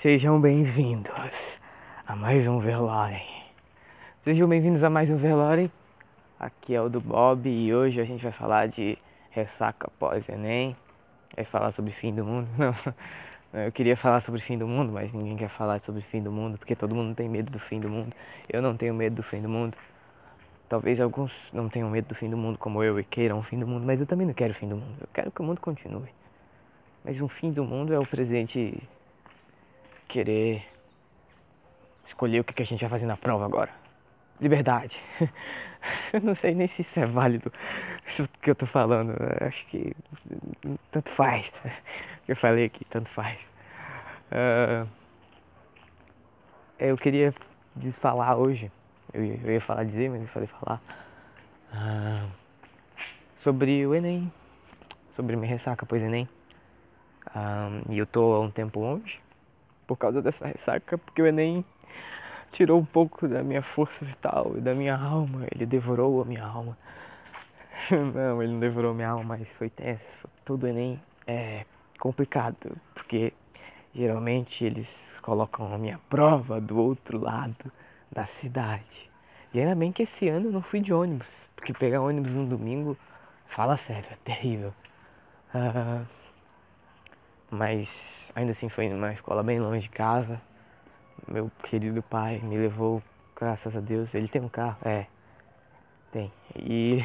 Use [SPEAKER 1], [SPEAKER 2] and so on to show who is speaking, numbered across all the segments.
[SPEAKER 1] Sejam bem-vindos a mais um Velore. Sejam bem-vindos a mais um Velore. Aqui é o do Bob e hoje a gente vai falar de ressaca pós-Enem. Vai falar sobre fim do mundo. Não, eu queria falar sobre fim do mundo, mas ninguém quer falar sobre fim do mundo porque todo mundo tem medo do fim do mundo. Eu não tenho medo do fim do mundo. Talvez alguns não tenham medo do fim do mundo como eu e queiram o fim do mundo, mas eu também não quero o fim do mundo. Eu quero que o mundo continue. Mas um fim do mundo é o presente querer escolher o que a gente vai fazer na prova agora. Liberdade. Eu não sei nem se isso é válido, isso que eu tô falando. Eu acho que tanto faz. Eu falei aqui, tanto faz. Uh, eu queria desfalar hoje. Eu ia falar dizer, mas eu falei falar. Uh, sobre o Enem. Sobre minha ressaca pois Enem. Uh, e eu tô há um tempo longe por causa dessa ressaca, porque o Enem tirou um pouco da minha força vital e da minha alma. Ele devorou a minha alma. Não, ele não devorou minha alma, mas foi tenso. Tudo Enem é complicado, porque geralmente eles colocam a minha prova do outro lado da cidade. E ainda bem que esse ano eu não fui de ônibus, porque pegar ônibus no domingo, fala sério, é terrível. Uh, mas ainda assim foi numa escola bem longe de casa. Meu querido pai me levou, graças a Deus. Ele tem um carro? É, tem. E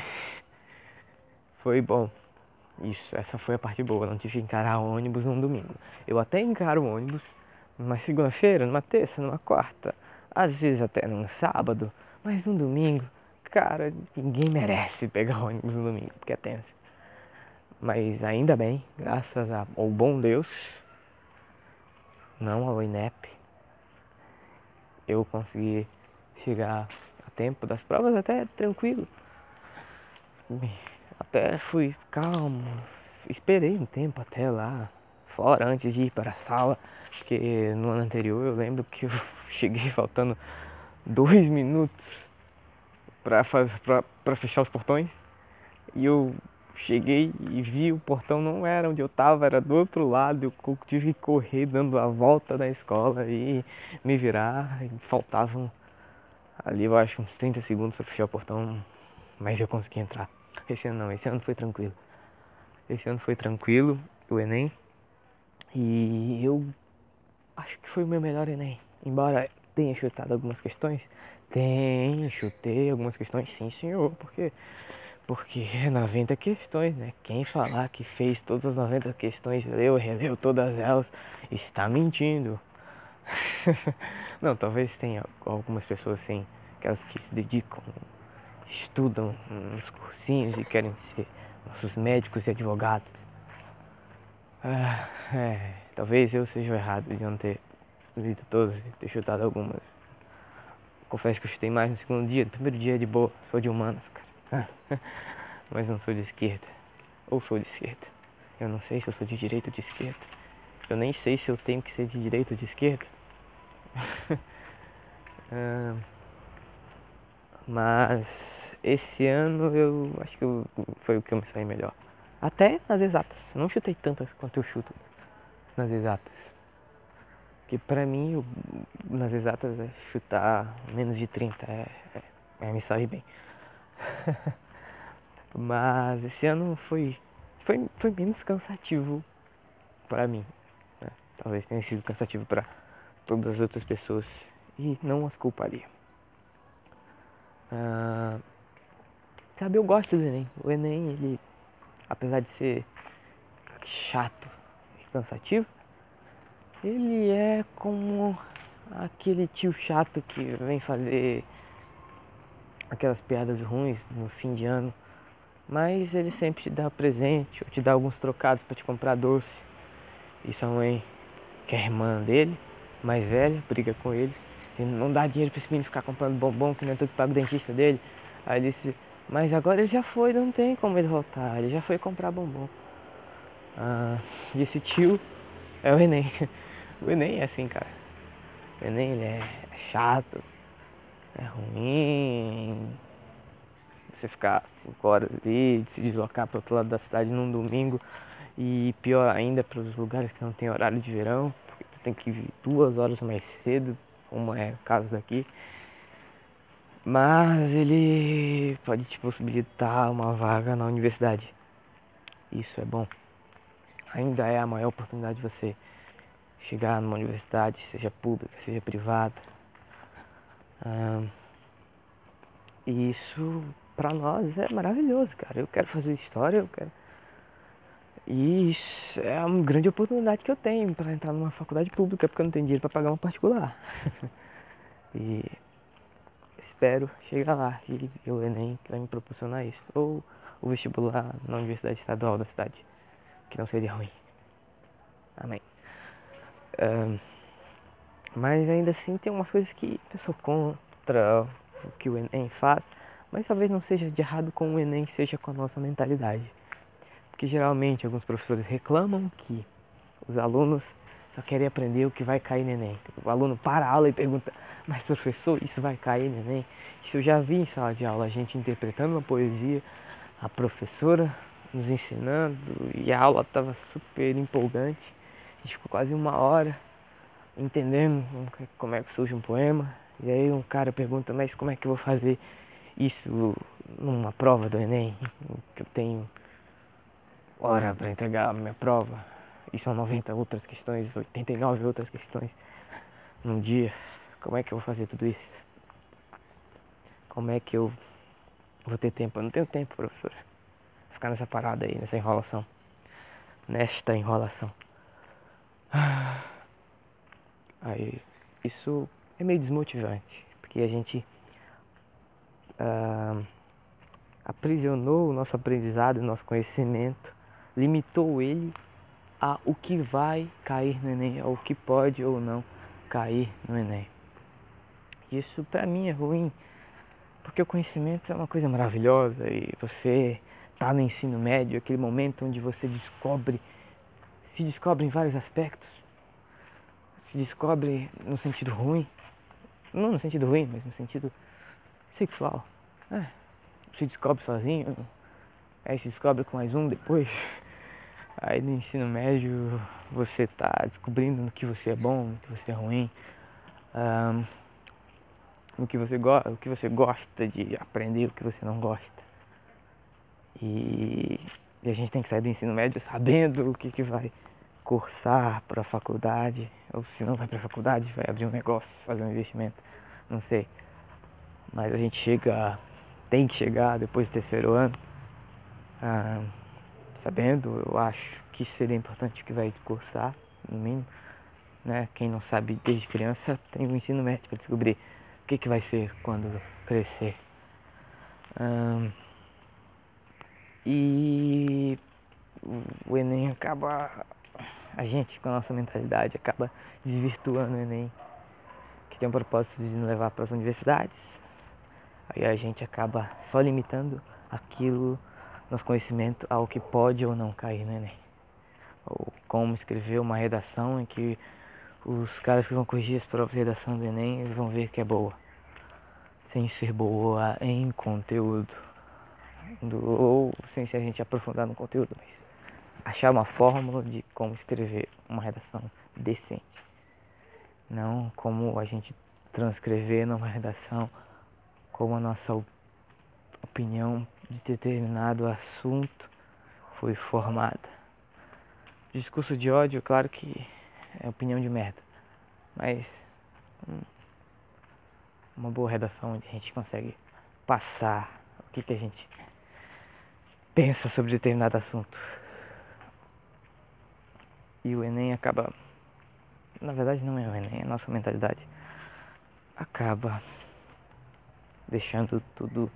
[SPEAKER 1] foi bom. Isso, essa foi a parte boa. Não tive que encarar ônibus num domingo. Eu até encaro ônibus numa segunda-feira, numa terça, numa quarta, às vezes até num sábado, mas num domingo, cara, ninguém merece pegar ônibus no domingo, porque é tenso. Mas ainda bem, graças ao bom Deus, não ao INEP, eu consegui chegar a tempo das provas até tranquilo. Até fui calmo, esperei um tempo até lá, fora antes de ir para a sala, porque no ano anterior eu lembro que eu cheguei faltando dois minutos para fechar os portões e eu Cheguei e vi o portão não era onde eu estava, era do outro lado. Eu tive que correr dando a volta da escola e me virar. E faltavam ali, eu acho, uns 30 segundos para fechar o portão, mas eu consegui entrar. Esse ano não, esse ano foi tranquilo. Esse ano foi tranquilo, o Enem. E eu acho que foi o meu melhor Enem. Embora tenha chutado algumas questões, tem, chutei algumas questões, sim senhor, porque porque 90 questões, né? Quem falar que fez todas as 90 questões, leu, releu todas elas, está mentindo. Não, talvez tenha algumas pessoas assim, aquelas que se dedicam, estudam nos cursinhos e querem ser nossos médicos e advogados. Ah, é, talvez eu seja errado de não ter lido todas e ter chutado algumas. Confesso que eu chutei mais no segundo dia, no primeiro dia de boa, sou de humanas. Mas não sou de esquerda. Ou sou de esquerda. Eu não sei se eu sou de direita ou de esquerda. Eu nem sei se eu tenho que ser de direita ou de esquerda. mas esse ano eu acho que eu, foi o que eu me saí melhor. Até nas exatas. Não chutei tantas quanto eu chuto nas exatas. Que pra mim, eu, nas exatas, é chutar menos de 30 é, é, é me sair bem. Mas esse ano foi, foi, foi menos cansativo para mim. Né? Talvez tenha sido cansativo para todas as outras pessoas e não as culparia. Ah, sabe, eu gosto do Enem. O Enem, ele, apesar de ser chato e cansativo, ele é como aquele tio chato que vem fazer aquelas piadas ruins no fim de ano, mas ele sempre te dá presente ou te dá alguns trocados para te comprar doce. E sua mãe, que é irmã dele, mais velha, briga com ele, e não dá dinheiro para esse menino ficar comprando bombom, que não é tudo paga o dentista dele. Aí ele disse, mas agora ele já foi, não tem como ele voltar, ele já foi comprar bombom. Ah, e esse tio é o Enem. O Enem é assim, cara. O Enem ele é chato, é ruim você ficar 5 horas ali, se deslocar para outro lado da cidade num domingo e pior ainda para os lugares que não tem horário de verão, porque tu tem que vir duas horas mais cedo, como é o caso daqui. Mas ele pode te possibilitar uma vaga na universidade. Isso é bom. Ainda é a maior oportunidade de você chegar numa universidade, seja pública, seja privada. E isso para nós é maravilhoso, cara. Eu quero fazer história, eu quero. E isso é uma grande oportunidade que eu tenho para entrar numa faculdade pública, porque eu não tenho dinheiro para pagar uma particular. e espero chegar lá e o Enem que vai me proporcionar isso. Ou o vestibular na Universidade Estadual da cidade, que não seria ruim. Amém. Um, mas ainda assim tem umas coisas que eu sou contra o que o Enem faz, mas talvez não seja de errado com o Enem, seja com a nossa mentalidade. Porque geralmente alguns professores reclamam que os alunos só querem aprender o que vai cair no Enem. O aluno para a aula e pergunta, mas professor, isso vai cair no Enem? Isso eu já vi em sala de aula, a gente interpretando uma poesia, a professora nos ensinando e a aula estava super empolgante. A gente ficou quase uma hora entendendo como é que surge um poema. E aí um cara pergunta, mas como é que eu vou fazer isso numa prova do Enem? Que eu tenho hora para entregar a minha prova. E são 90 outras questões, 89 outras questões num dia. Como é que eu vou fazer tudo isso? Como é que eu vou ter tempo? Eu não tenho tempo, professora. Ficar nessa parada aí, nessa enrolação. Nesta enrolação. Aí, isso é meio desmotivante, porque a gente ah, aprisionou o nosso aprendizado, o nosso conhecimento, limitou ele a o que vai cair no Enem, ao que pode ou não cair no Enem. Isso para mim é ruim, porque o conhecimento é uma coisa maravilhosa e você está no ensino médio, aquele momento onde você descobre se descobre em vários aspectos. Se descobre no sentido ruim. Não no sentido ruim, mas no sentido sexual. É, se descobre sozinho. Aí se descobre com mais um depois. Aí no ensino médio você está descobrindo no que você é bom, no que você é ruim. Um, no que você, go o que você gosta de aprender, o que você não gosta. E e a gente tem que sair do ensino médio sabendo o que, que vai cursar para a faculdade, ou se não vai para a faculdade, vai abrir um negócio, fazer um investimento, não sei. Mas a gente chega, tem que chegar depois do terceiro ano, ah, sabendo, eu acho que seria importante que vai cursar, no mínimo. Né? Quem não sabe desde criança tem o ensino médio para descobrir o que, que vai ser quando crescer. Ah, e o Enem acaba. A gente, com a nossa mentalidade, acaba desvirtuando o Enem, que tem o propósito de nos levar para as universidades. Aí a gente acaba só limitando aquilo, nosso conhecimento, ao que pode ou não cair no Enem. Ou como escrever uma redação em que os caras que vão corrigir as provas de redação do Enem eles vão ver que é boa, sem ser boa em conteúdo do, ou sem se a gente aprofundar no conteúdo, mas achar uma fórmula de como escrever uma redação decente. Não como a gente transcrever numa redação como a nossa opinião de determinado assunto foi formada. Discurso de ódio, claro que é opinião de merda, mas hum, uma boa redação onde a gente consegue passar o que, que a gente pensa sobre determinado assunto. E o Enem acaba. Na verdade, não é o Enem, é a nossa mentalidade. Acaba deixando tudo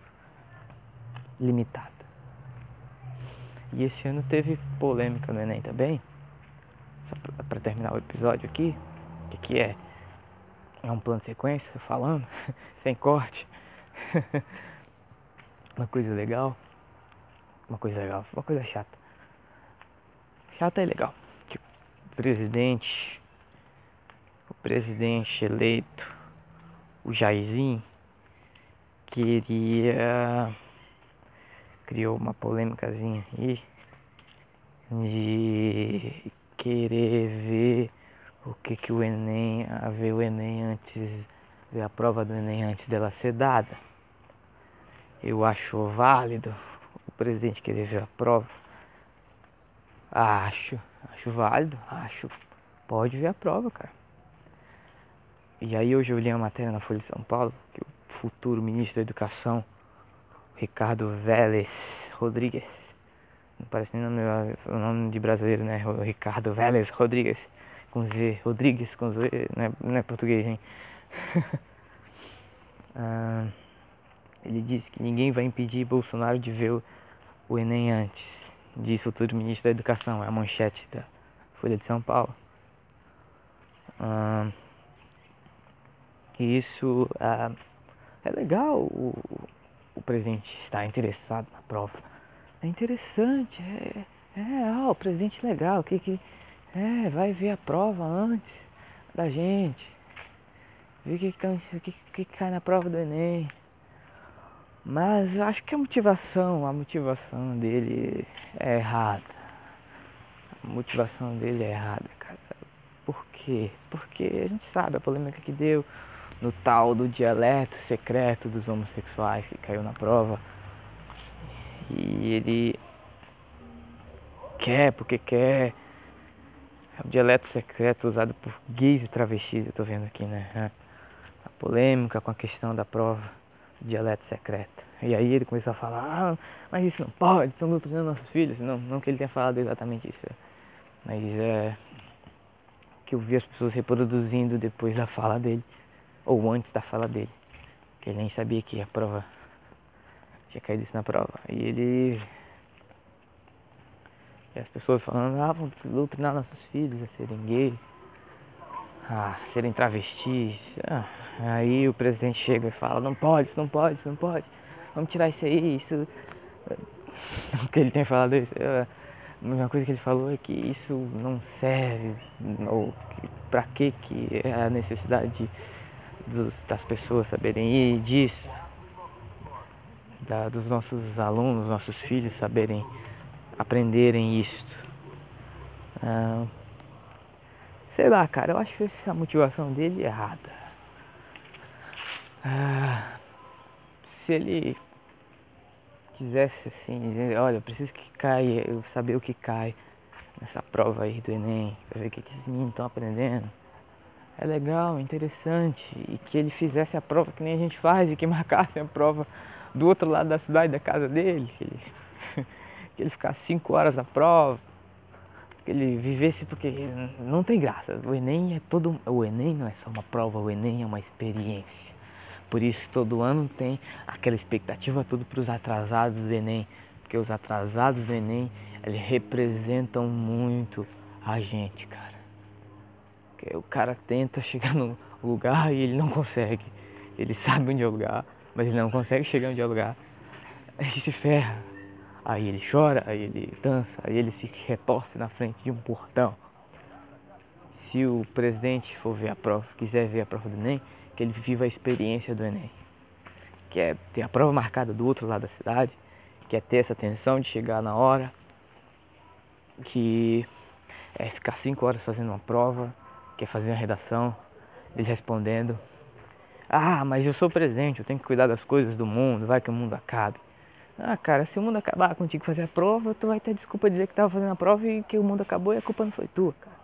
[SPEAKER 1] limitado. E esse ano teve polêmica no Enem também. Só para terminar o episódio aqui, que aqui é, é um plano de sequência, falando, sem corte. Uma coisa legal uma coisa legal, uma coisa chata. Chata é legal. O presidente, o presidente eleito, o Jairzinho, queria criou uma polêmicazinha aí de querer ver o que que o Enem, a ver o Enem antes, ver a prova do Enem antes dela ser dada. Eu acho válido o presidente querer ver a prova. Acho, acho válido, acho. Pode ver a prova, cara. E aí hoje eu li uma matéria na Folha de São Paulo que o futuro ministro da Educação, Ricardo Vélez Rodrigues, não parece nem nome, o nome de brasileiro, né? O Ricardo Vélez Rodrigues, com Z, Rodrigues com Z, não é, não é português, hein? ah, ele disse que ninguém vai impedir Bolsonaro de ver o, o Enem antes, o futuro ministro da Educação, é a manchete da Folha de São Paulo. Ah, isso é legal o, o presidente estar interessado na prova. É interessante, é, é ah, o presidente legal, que, que é, vai ver a prova antes da gente. Ver o que, que, tá, que, que cai na prova do Enem. Mas acho que a motivação, a motivação dele é errada. A motivação dele é errada, cara. Por quê? Porque a gente sabe a polêmica que deu no tal do dialeto secreto dos homossexuais que caiu na prova. E ele quer porque quer. É o dialeto secreto usado por gays e travestis, eu tô vendo aqui, né? A polêmica com a questão da prova dialeto secreto. E aí ele começou a falar, ah, mas isso não pode, estão doutrinando nossos filhos. Não, não que ele tenha falado exatamente isso. Mas é que eu vi as pessoas reproduzindo depois da fala dele ou antes da fala dele, que ele nem sabia que a prova tinha caído isso na prova. E ele. E as pessoas falando, ah, vamos doutrinar nossos filhos a serem gays, a serem travestis. Ah, aí o presidente chega e fala, não pode, isso não pode, isso não pode, vamos tirar isso aí, isso. Não que ele tenha falado isso. É, a mesma coisa que ele falou é que isso não serve, ou para que que é a necessidade de dos, das pessoas saberem ir disso, da, dos nossos alunos, nossos filhos saberem aprenderem isto. Ah, sei lá, cara, eu acho essa motivação dele é errada. Ah, se ele quisesse assim, dizer, olha, eu preciso que caia, eu saber o que cai nessa prova aí do Enem, pra ver o que, esses meninos estão aprendendo é legal, interessante, e que ele fizesse a prova que nem a gente faz, e que marcasse a prova do outro lado da cidade, da casa dele, que ele, que ele ficasse cinco horas na prova, ele vivesse, porque não tem graça. O Enem é todo. O Enem não é só uma prova, o Enem é uma experiência. Por isso todo ano tem aquela expectativa toda para os atrasados do Enem, porque os atrasados do Enem eles representam muito a gente, cara. Que o cara tenta chegar no lugar e ele não consegue. Ele sabe onde é o lugar, mas ele não consegue chegar onde é o lugar. Aí se ferra. Aí ele chora, aí ele dança, aí ele se retorce na frente de um portão. Se o presidente for ver a prova, quiser ver a prova do Enem, que ele viva a experiência do Enem. Que é ter a prova marcada do outro lado da cidade, que é ter essa tensão de chegar na hora, que é ficar cinco horas fazendo uma prova, quer fazer uma redação, ele respondendo: Ah, mas eu sou presente, eu tenho que cuidar das coisas do mundo, vai que o mundo acabe. Ah, cara, se o mundo acabar contigo fazer a prova, tu vai ter desculpa de dizer que estava fazendo a prova e que o mundo acabou e a culpa não foi tua, cara.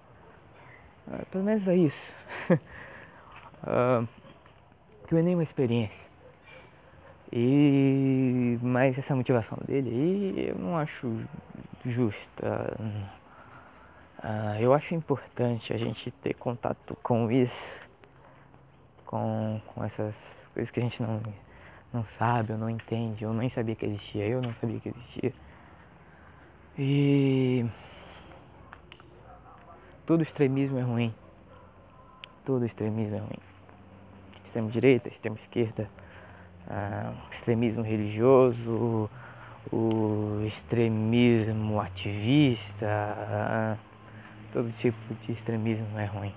[SPEAKER 1] Ah, pelo menos é isso. ah, que o é uma experiência. E mas essa motivação dele aí eu não acho justa. Uh, eu acho importante a gente ter contato com isso, com, com essas coisas que a gente não, não sabe ou não entende, ou nem sabia que existia, eu não sabia que existia. E todo extremismo é ruim. Todo extremismo é ruim. Extrema direita, extrema esquerda, uh, extremismo religioso, o extremismo ativista. Uh, Todo tipo de extremismo é ruim.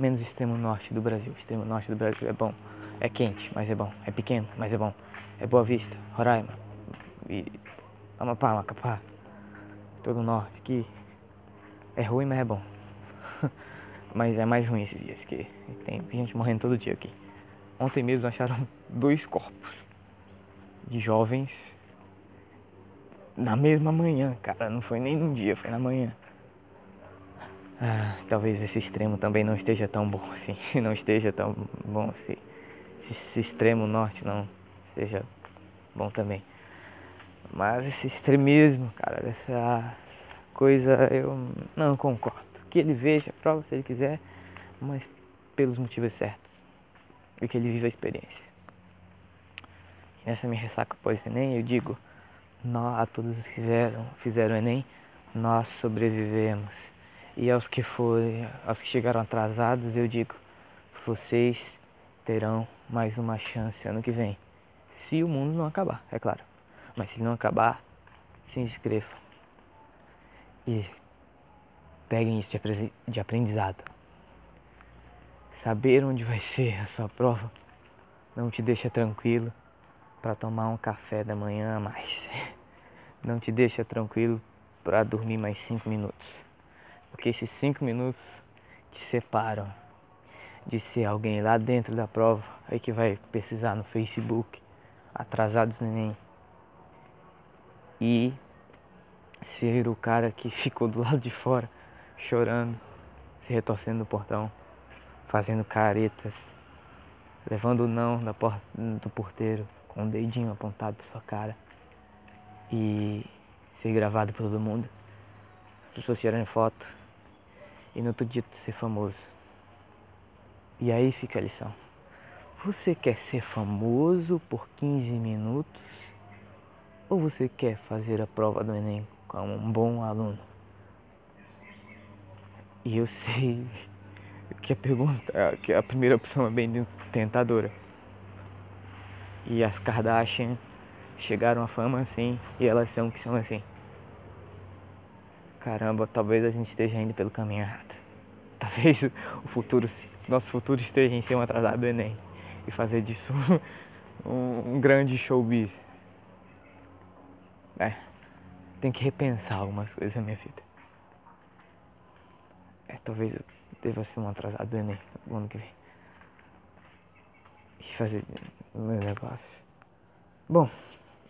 [SPEAKER 1] Menos o extremo norte do Brasil. O extremo norte do Brasil é bom. É quente, mas é bom. É pequeno, mas é bom. É Boa Vista, Roraima. E Amapá, Macapá. Todo o norte aqui. É ruim, mas é bom. Mas é mais ruim esses dias, que tem gente morrendo todo dia aqui. Ontem mesmo acharam dois corpos de jovens na mesma manhã, cara. Não foi nem num dia, foi na manhã. Ah, talvez esse extremo também não esteja tão bom assim. Não esteja tão bom assim. Esse extremo norte não esteja bom também. Mas esse extremismo, cara, essa coisa eu não concordo. Que ele veja a prova se ele quiser, mas pelos motivos certos. E que ele viva a experiência. E nessa minha ressaca pós-Enem, eu digo nós, a todos os que fizeram, fizeram Enem, nós sobrevivemos. E aos que foram, aos que chegaram atrasados, eu digo, vocês terão mais uma chance ano que vem. Se o mundo não acabar, é claro. Mas se não acabar, se inscrevam. E peguem isso de aprendizado. Saber onde vai ser a sua prova não te deixa tranquilo para tomar um café da manhã a mais. Não te deixa tranquilo para dormir mais cinco minutos. Porque esses cinco minutos te separam de ser alguém lá dentro da prova, aí que vai pesquisar no Facebook, atrasados no Enem, e ser o cara que ficou do lado de fora, chorando, se retorcendo no portão, fazendo caretas, levando o não da porta, do porteiro com o um dedinho apontado para sua cara e ser gravado por todo mundo, as pessoas tirando foto e no outro dia ser famoso. E aí fica a lição. Você quer ser famoso por 15 minutos ou você quer fazer a prova do Enem como um bom aluno? E eu sei que a pergunta, que a primeira opção é bem tentadora. E as Kardashian chegaram à fama assim e elas são que são assim. Caramba, talvez a gente esteja indo pelo caminho errado. Talvez o futuro, nosso futuro esteja em ser um atrasado do Enem e fazer disso um, um grande showbiz. É, tem que repensar algumas coisas na minha vida. É, talvez eu deva ser um atrasado do Enem no ano que vem. E fazer meus negócios. Bom,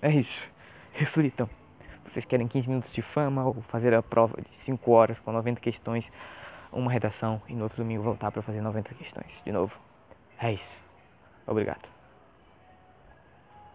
[SPEAKER 1] é isso. Reflitam. Vocês querem 15 minutos de fama ou fazer a prova de 5 horas com 90 questões, uma redação e no outro domingo voltar para fazer 90 questões de novo? É isso. Obrigado.